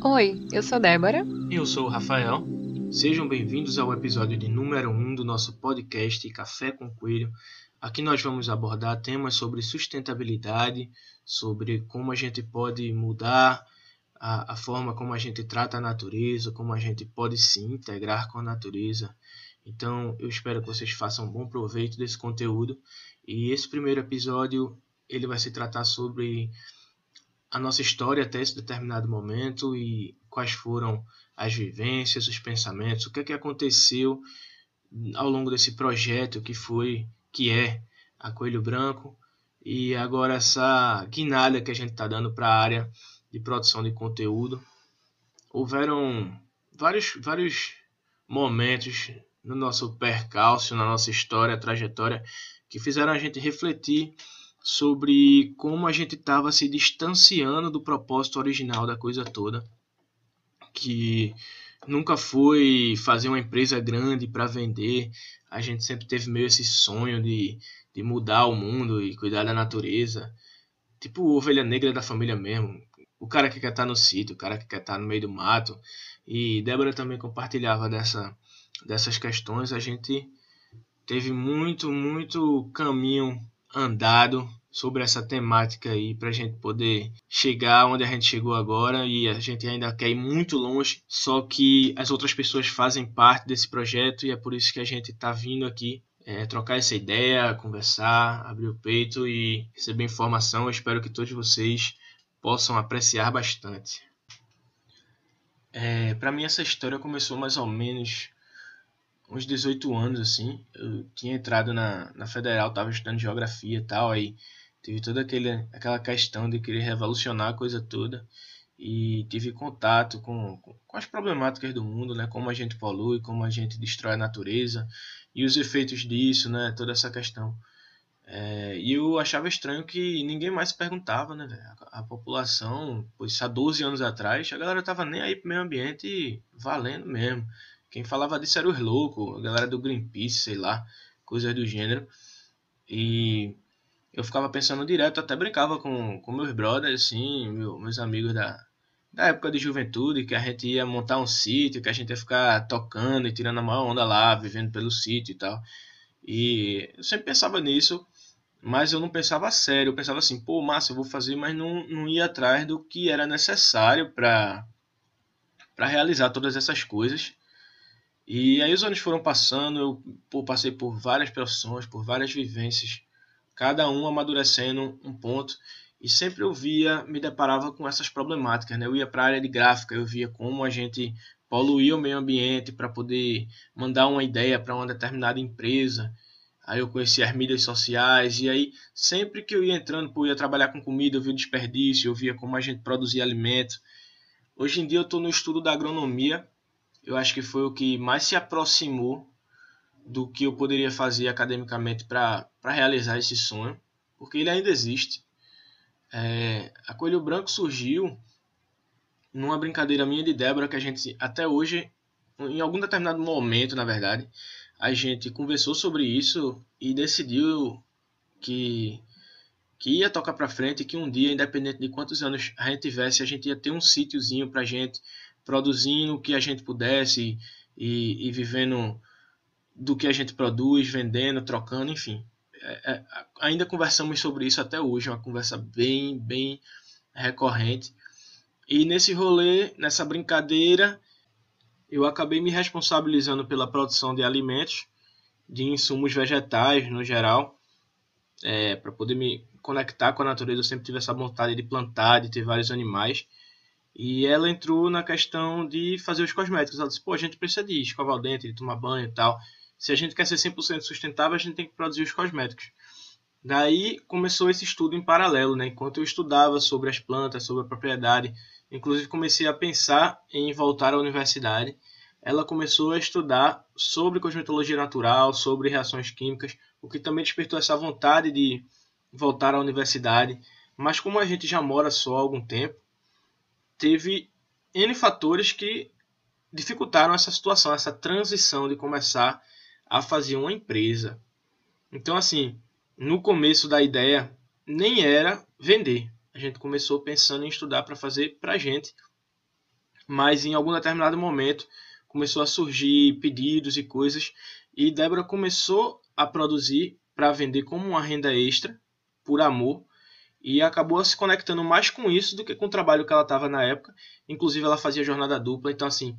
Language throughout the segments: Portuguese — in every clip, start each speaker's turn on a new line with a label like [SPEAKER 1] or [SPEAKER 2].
[SPEAKER 1] Oi, eu sou Débora.
[SPEAKER 2] Eu sou o Rafael. Sejam bem-vindos ao episódio de número 1 um do nosso podcast Café com Coelho. Aqui nós vamos abordar temas sobre sustentabilidade, sobre como a gente pode mudar a, a forma como a gente trata a natureza, como a gente pode se integrar com a natureza. Então, eu espero que vocês façam um bom proveito desse conteúdo. E esse primeiro episódio ele vai se tratar sobre a nossa história até esse determinado momento e quais foram as vivências, os pensamentos, o que é que aconteceu ao longo desse projeto que foi, que é a Coelho Branco e agora essa guinada que a gente está dando para a área de produção de conteúdo. Houveram vários, vários momentos no nosso percalço, na nossa história, trajetória, que fizeram a gente refletir sobre como a gente estava se distanciando do propósito original da coisa toda, que nunca foi fazer uma empresa grande para vender. A gente sempre teve meio esse sonho de, de mudar o mundo e cuidar da natureza. Tipo ovelha negra da família mesmo. O cara que quer estar tá no sítio, o cara que quer estar tá no meio do mato. E Débora também compartilhava dessa, dessas questões. A gente teve muito, muito caminho andado sobre essa temática aí para a gente poder chegar onde a gente chegou agora e a gente ainda quer ir muito longe, só que as outras pessoas fazem parte desse projeto e é por isso que a gente está vindo aqui é, trocar essa ideia, conversar, abrir o peito e receber informação. Eu espero que todos vocês possam apreciar bastante. É, para mim essa história começou mais ou menos uns 18 anos assim. Eu tinha entrado na, na federal, estava estudando geografia e tal, aí tive toda aquele, aquela questão de querer revolucionar a coisa toda e tive contato com, com as problemáticas do mundo, né? Como a gente polui, como a gente destrói a natureza e os efeitos disso, né? Toda essa questão. É, e eu achava estranho que ninguém mais perguntava, né? A, a, população, pois há 12 anos atrás, a galera tava nem aí pro meio ambiente valendo mesmo. Quem falava disso era os loucos, a galera do Greenpeace, sei lá, coisas do gênero. E eu ficava pensando direto, até brincava com, com meus brothers, assim, meu, meus amigos da, da época de juventude, que a gente ia montar um sítio, que a gente ia ficar tocando e tirando a maior onda lá, vivendo pelo sítio e tal. E eu sempre pensava nisso, mas eu não pensava sério. Eu pensava assim, pô, massa, eu vou fazer, mas não, não ia atrás do que era necessário para realizar todas essas coisas. E aí os anos foram passando, eu passei por várias profissões, por várias vivências cada um amadurecendo um ponto e sempre eu via, me deparava com essas problemáticas, né? Eu ia para a área de gráfica, eu via como a gente poluía o meio ambiente para poder mandar uma ideia para uma determinada empresa. Aí eu conhecia as mídias sociais e aí sempre que eu ia entrando, pô, ia trabalhar com comida, eu via o desperdício, eu via como a gente produzia alimento. Hoje em dia eu estou no estudo da agronomia. Eu acho que foi o que mais se aproximou do que eu poderia fazer academicamente para realizar esse sonho, porque ele ainda existe. É, a Coelho Branco surgiu numa brincadeira minha de Débora que a gente até hoje, em algum determinado momento, na verdade, a gente conversou sobre isso e decidiu que que ia tocar para frente, que um dia, independente de quantos anos a gente tivesse, a gente ia ter um sítiozinho para gente produzindo o que a gente pudesse e, e vivendo do que a gente produz, vendendo, trocando, enfim. É, é, ainda conversamos sobre isso até hoje, é uma conversa bem, bem recorrente. E nesse rolê, nessa brincadeira, eu acabei me responsabilizando pela produção de alimentos, de insumos vegetais no geral, é, para poder me conectar com a natureza. Eu sempre tive essa vontade de plantar, de ter vários animais. E ela entrou na questão de fazer os cosméticos. Ela disse: pô, a gente precisa de escovar o dente, de tomar banho e tal se a gente quer ser 100% sustentável, a gente tem que produzir os cosméticos. Daí começou esse estudo em paralelo, né? Enquanto eu estudava sobre as plantas, sobre a propriedade, inclusive comecei a pensar em voltar à universidade. Ela começou a estudar sobre cosmetologia natural, sobre reações químicas, o que também despertou essa vontade de voltar à universidade. Mas como a gente já mora só há algum tempo, teve N fatores que dificultaram essa situação, essa transição de começar a fazer uma empresa. Então, assim, no começo da ideia, nem era vender. A gente começou pensando em estudar para fazer para a gente. Mas em algum determinado momento começou a surgir pedidos e coisas e Débora começou a produzir para vender como uma renda extra, por amor, e acabou se conectando mais com isso do que com o trabalho que ela estava na época. Inclusive ela fazia jornada dupla, então assim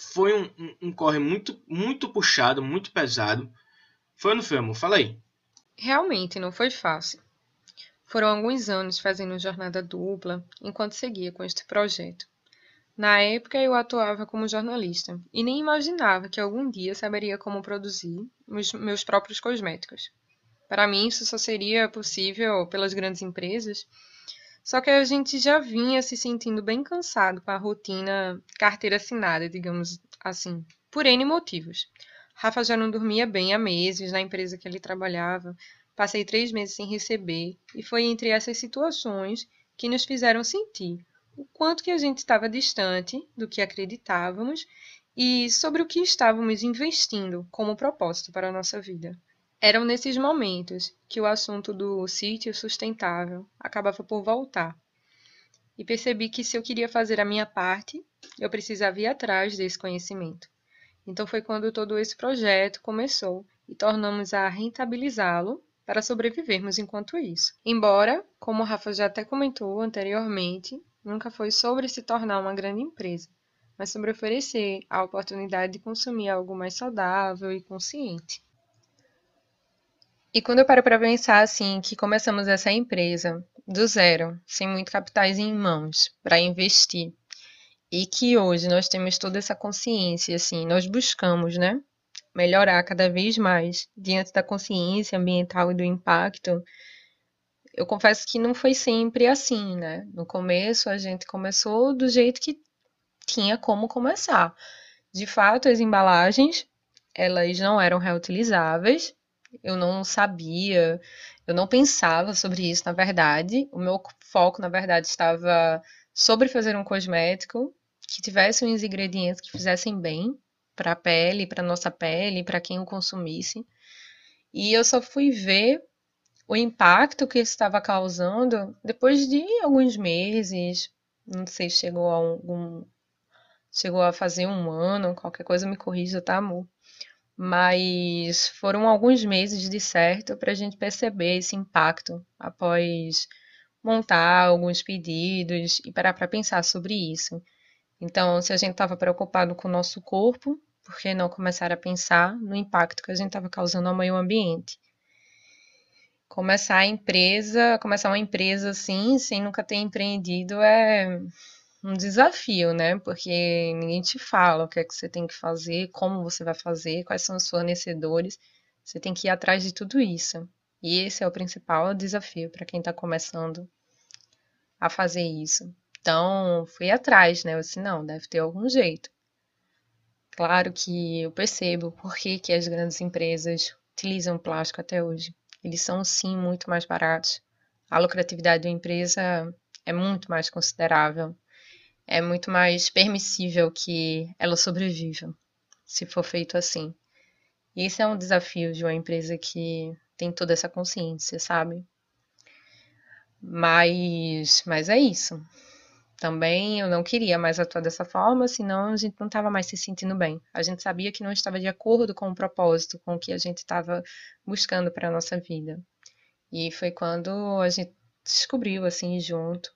[SPEAKER 2] foi um, um, um corre muito muito puxado, muito pesado. Foi ou não foi, amor? Fala aí.
[SPEAKER 1] Realmente não foi fácil. Foram alguns anos fazendo jornada dupla enquanto seguia com este projeto. Na época eu atuava como jornalista e nem imaginava que algum dia saberia como produzir meus próprios cosméticos. Para mim isso só seria possível pelas grandes empresas. Só que a gente já vinha se sentindo bem cansado com a rotina carteira assinada, digamos assim, por N motivos. Rafa já não dormia bem há meses na empresa que ele trabalhava, passei três meses sem receber, e foi entre essas situações que nos fizeram sentir o quanto que a gente estava distante do que acreditávamos e sobre o que estávamos investindo como propósito para a nossa vida. Eram nesses momentos que o assunto do sítio sustentável acabava por voltar. E percebi que se eu queria fazer a minha parte, eu precisava ir atrás desse conhecimento. Então foi quando todo esse projeto começou e tornamos a rentabilizá-lo para sobrevivermos enquanto isso. Embora, como o Rafa já até comentou anteriormente, nunca foi sobre se tornar uma grande empresa, mas sobre oferecer a oportunidade de consumir algo mais saudável e consciente. E quando eu paro para pensar assim, que começamos essa empresa do zero, sem muito capitais em mãos para investir, e que hoje nós temos toda essa consciência, assim, nós buscamos, né, melhorar cada vez mais diante da consciência ambiental e do impacto eu confesso que não foi sempre assim, né? No começo a gente começou do jeito que tinha como começar. De fato, as embalagens, elas não eram reutilizáveis. Eu não sabia, eu não pensava sobre isso, na verdade. O meu foco, na verdade, estava sobre fazer um cosmético que tivesse uns ingredientes que fizessem bem para a pele, para nossa pele, para quem o consumisse. E eu só fui ver o impacto que isso estava causando depois de alguns meses, não sei se chegou a algum chegou a fazer um ano, qualquer coisa me corrija, tá, amor? Mas foram alguns meses de certo para a gente perceber esse impacto após montar alguns pedidos e parar para pensar sobre isso. Então, se a gente estava preocupado com o nosso corpo, por que não começar a pensar no impacto que a gente estava causando ao meio ambiente? começar a empresa, começar uma empresa assim, sem nunca ter empreendido, é um desafio, né? Porque ninguém te fala o que é que você tem que fazer, como você vai fazer, quais são os fornecedores. Você tem que ir atrás de tudo isso. E esse é o principal desafio para quem está começando a fazer isso. Então, fui atrás, né? Eu disse, não, deve ter algum jeito. Claro que eu percebo por que, que as grandes empresas utilizam plástico até hoje eles são sim muito mais baratos. A lucratividade da empresa é muito mais considerável. É muito mais permissível que ela sobreviva, se for feito assim. E esse é um desafio de uma empresa que tem toda essa consciência, sabe? Mas, mas é isso. Também eu não queria mais atuar dessa forma, senão a gente não estava mais se sentindo bem. A gente sabia que não estava de acordo com o propósito, com o que a gente estava buscando para a nossa vida. E foi quando a gente descobriu, assim, junto,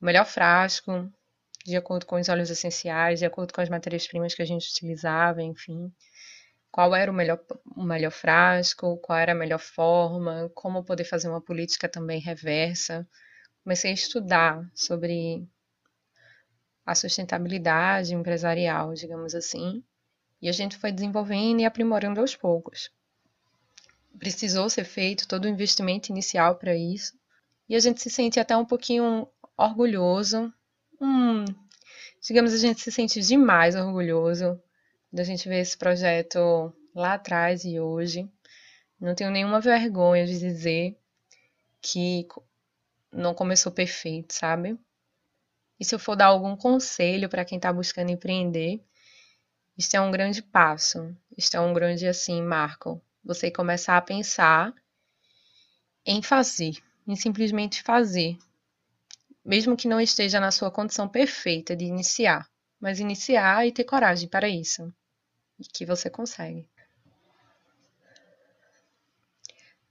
[SPEAKER 1] o melhor frasco, de acordo com os óleos essenciais, de acordo com as matérias-primas que a gente utilizava, enfim. Qual era o melhor, o melhor frasco, qual era a melhor forma, como poder fazer uma política também reversa. Comecei a estudar sobre a sustentabilidade empresarial, digamos assim, e a gente foi desenvolvendo e aprimorando aos poucos. Precisou ser feito todo o investimento inicial para isso, e a gente se sente até um pouquinho orgulhoso, hum, digamos, a gente se sente demais orgulhoso da gente ver esse projeto lá atrás e hoje. Não tenho nenhuma vergonha de dizer que não começou perfeito, sabe? E se eu for dar algum conselho para quem está buscando empreender, isso é um grande passo. Isso é um grande, assim, marco. Você começar a pensar em fazer, em simplesmente fazer. Mesmo que não esteja na sua condição perfeita de iniciar. mas iniciar e ter coragem para isso. E que você consegue.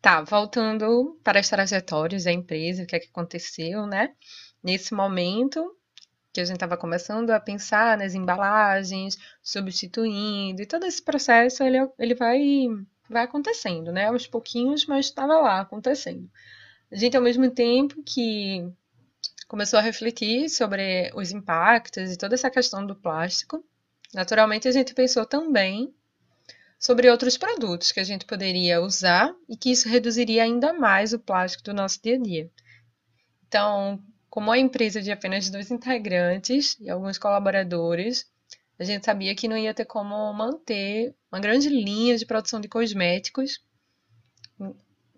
[SPEAKER 1] Tá, voltando para as trajetórias da empresa, o que é que aconteceu, né? Nesse momento que a gente estava começando a pensar nas embalagens, substituindo, e todo esse processo ele, ele vai, vai acontecendo, né? Aos pouquinhos, mas estava lá acontecendo. A gente, ao mesmo tempo que começou a refletir sobre os impactos e toda essa questão do plástico, naturalmente a gente pensou também sobre outros produtos que a gente poderia usar e que isso reduziria ainda mais o plástico do nosso dia a dia. Então, como a empresa de apenas dois integrantes e alguns colaboradores, a gente sabia que não ia ter como manter uma grande linha de produção de cosméticos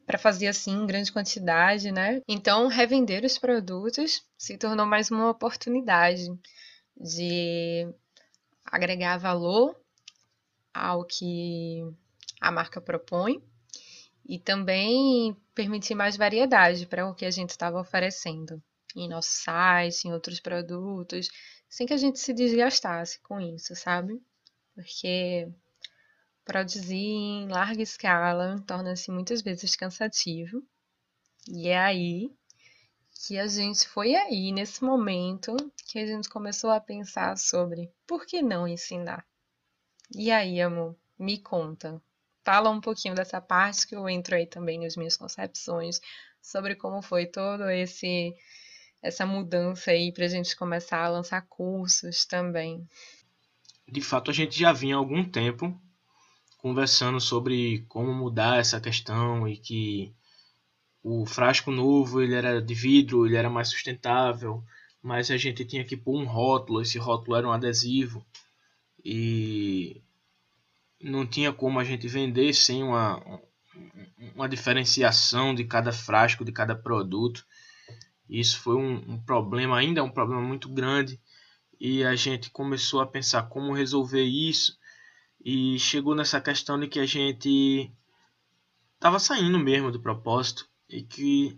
[SPEAKER 1] para fazer assim em grande quantidade, né? Então, revender os produtos se tornou mais uma oportunidade de agregar valor ao que a marca propõe e também permitir mais variedade para o que a gente estava oferecendo em nosso site, em outros produtos, sem que a gente se desgastasse com isso, sabe? Porque produzir em larga escala torna-se muitas vezes cansativo. E é aí que a gente foi aí nesse momento que a gente começou a pensar sobre por que não ensinar. E aí, amor, me conta. Fala um pouquinho dessa parte que eu entro aí também nas minhas concepções sobre como foi todo esse essa mudança aí para a gente começar a lançar cursos também.
[SPEAKER 2] De fato, a gente já vinha há algum tempo conversando sobre como mudar essa questão e que o frasco novo ele era de vidro, ele era mais sustentável, mas a gente tinha que pôr um rótulo, esse rótulo era um adesivo e não tinha como a gente vender sem uma, uma diferenciação de cada frasco, de cada produto. Isso foi um, um problema, ainda é um problema muito grande, e a gente começou a pensar como resolver isso, e chegou nessa questão de que a gente estava saindo mesmo do propósito e que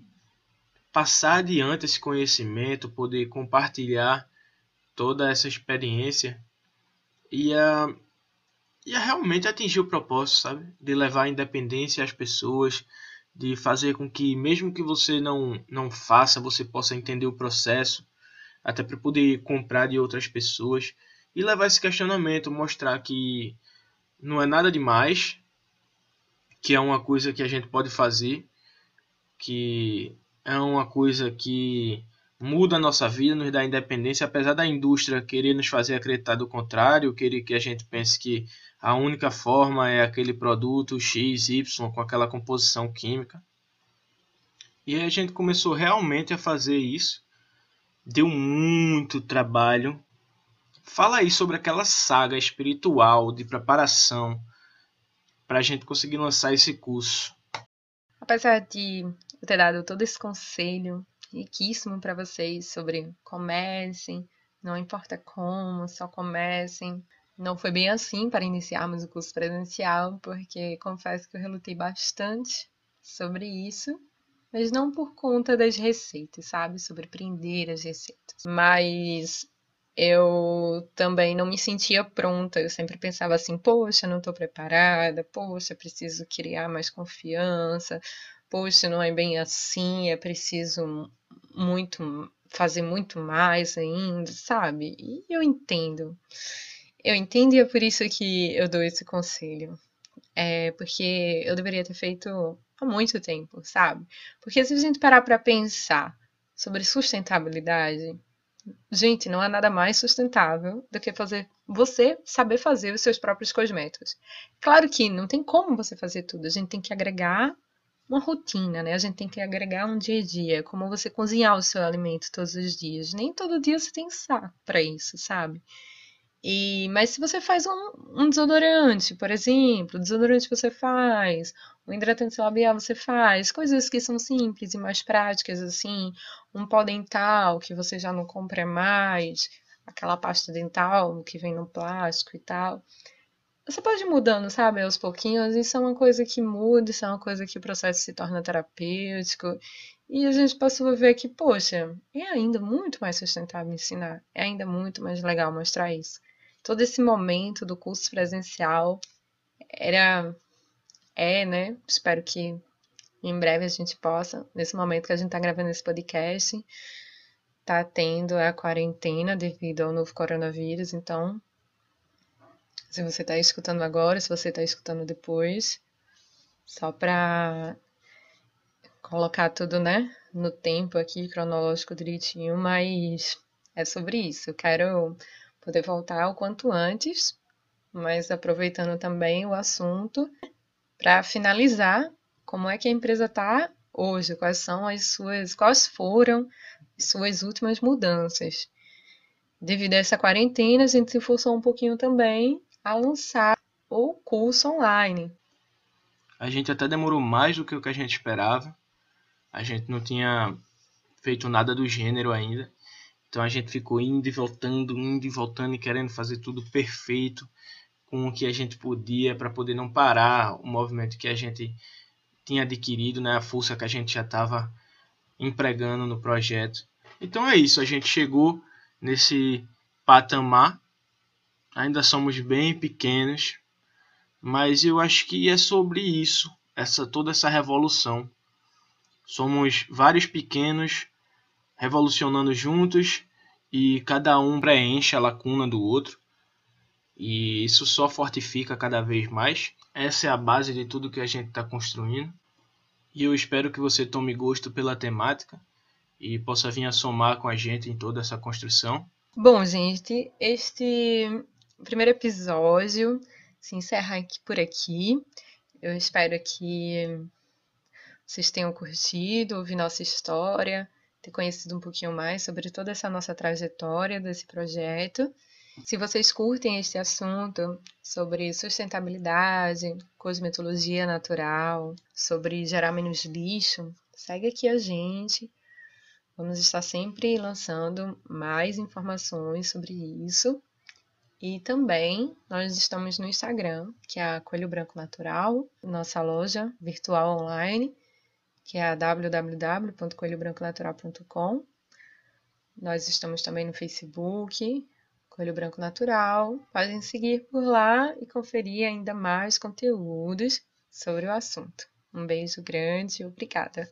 [SPEAKER 2] passar adiante esse conhecimento, poder compartilhar toda essa experiência ia, ia realmente atingir o propósito, sabe? De levar a independência às pessoas, de fazer com que, mesmo que você não, não faça, você possa entender o processo, até para poder comprar de outras pessoas e levar esse questionamento, mostrar que não é nada demais, que é uma coisa que a gente pode fazer, que é uma coisa que muda a nossa vida, nos dá independência, apesar da indústria querer nos fazer acreditar do contrário, querer que a gente pense que a única forma é aquele produto X, Y com aquela composição química. E aí a gente começou realmente a fazer isso. Deu muito trabalho. Fala aí sobre aquela saga espiritual de preparação para a gente conseguir lançar esse curso.
[SPEAKER 1] Apesar de eu ter dado todo esse conselho riquíssimo para vocês sobre comecem, não importa como, só comecem. Não foi bem assim para iniciarmos o curso presencial, porque confesso que eu relutei bastante sobre isso, mas não por conta das receitas, sabe? Sobre aprender as receitas. Mas eu também não me sentia pronta. Eu sempre pensava assim: poxa, não estou preparada, poxa, preciso criar mais confiança, poxa, não é bem assim, é preciso muito fazer muito mais ainda, sabe? E eu entendo. Eu entendo e é por isso que eu dou esse conselho. É porque eu deveria ter feito há muito tempo, sabe? Porque se a gente parar para pensar sobre sustentabilidade, gente, não há nada mais sustentável do que fazer você saber fazer os seus próprios cosméticos. Claro que não tem como você fazer tudo, a gente tem que agregar uma rotina, né? A gente tem que agregar um dia a dia, como você cozinhar o seu alimento todos os dias. Nem todo dia você tem saco para isso, sabe? E, mas se você faz um, um, desodorante, por exemplo, desodorante você faz, um hidratante labial você faz, coisas que são simples e mais práticas, assim, um pó dental que você já não compra mais, aquela pasta dental que vem no plástico e tal você pode ir mudando, sabe, aos pouquinhos. Isso é uma coisa que muda, isso é uma coisa que o processo se torna terapêutico. E a gente passou a ver que, poxa, é ainda muito mais sustentável ensinar, é ainda muito mais legal mostrar isso. Todo esse momento do curso presencial era, é, né? Espero que em breve a gente possa, nesse momento que a gente está gravando esse podcast, tá tendo a quarentena devido ao novo coronavírus, então se você está escutando agora, se você está escutando depois, só para colocar tudo, né, no tempo aqui, cronológico direitinho, mas é sobre isso. Eu quero poder voltar o quanto antes, mas aproveitando também o assunto para finalizar como é que a empresa está hoje, quais são as suas, quais foram as suas últimas mudanças. Devido a essa quarentena, a gente se forçou um pouquinho também a lançar o curso online.
[SPEAKER 2] A gente até demorou mais do que o que a gente esperava, a gente não tinha feito nada do gênero ainda. Então a gente ficou indo e voltando, indo e voltando e querendo fazer tudo perfeito com o que a gente podia para poder não parar o movimento que a gente tinha adquirido, né, a força que a gente já estava empregando no projeto. Então é isso, a gente chegou nesse patamar. Ainda somos bem pequenos, mas eu acho que é sobre isso, essa toda essa revolução Somos vários pequenos revolucionando juntos e cada um preenche a lacuna do outro. E isso só fortifica cada vez mais. Essa é a base de tudo que a gente está construindo. E eu espero que você tome gosto pela temática e possa vir a somar com a gente em toda essa construção.
[SPEAKER 1] Bom, gente, este primeiro episódio se encerra aqui por aqui. Eu espero que vocês tenham curtido, ouvir nossa história, ter conhecido um pouquinho mais sobre toda essa nossa trajetória desse projeto. Se vocês curtem este assunto sobre sustentabilidade, cosmetologia natural, sobre gerar menos lixo, segue aqui a gente. Vamos estar sempre lançando mais informações sobre isso. E também nós estamos no Instagram, que é a Coelho Branco Natural, nossa loja virtual online que é a www.coelhobranconatural.com. Nós estamos também no Facebook, Coelho Branco Natural. Podem seguir por lá e conferir ainda mais conteúdos sobre o assunto. Um beijo grande e obrigada!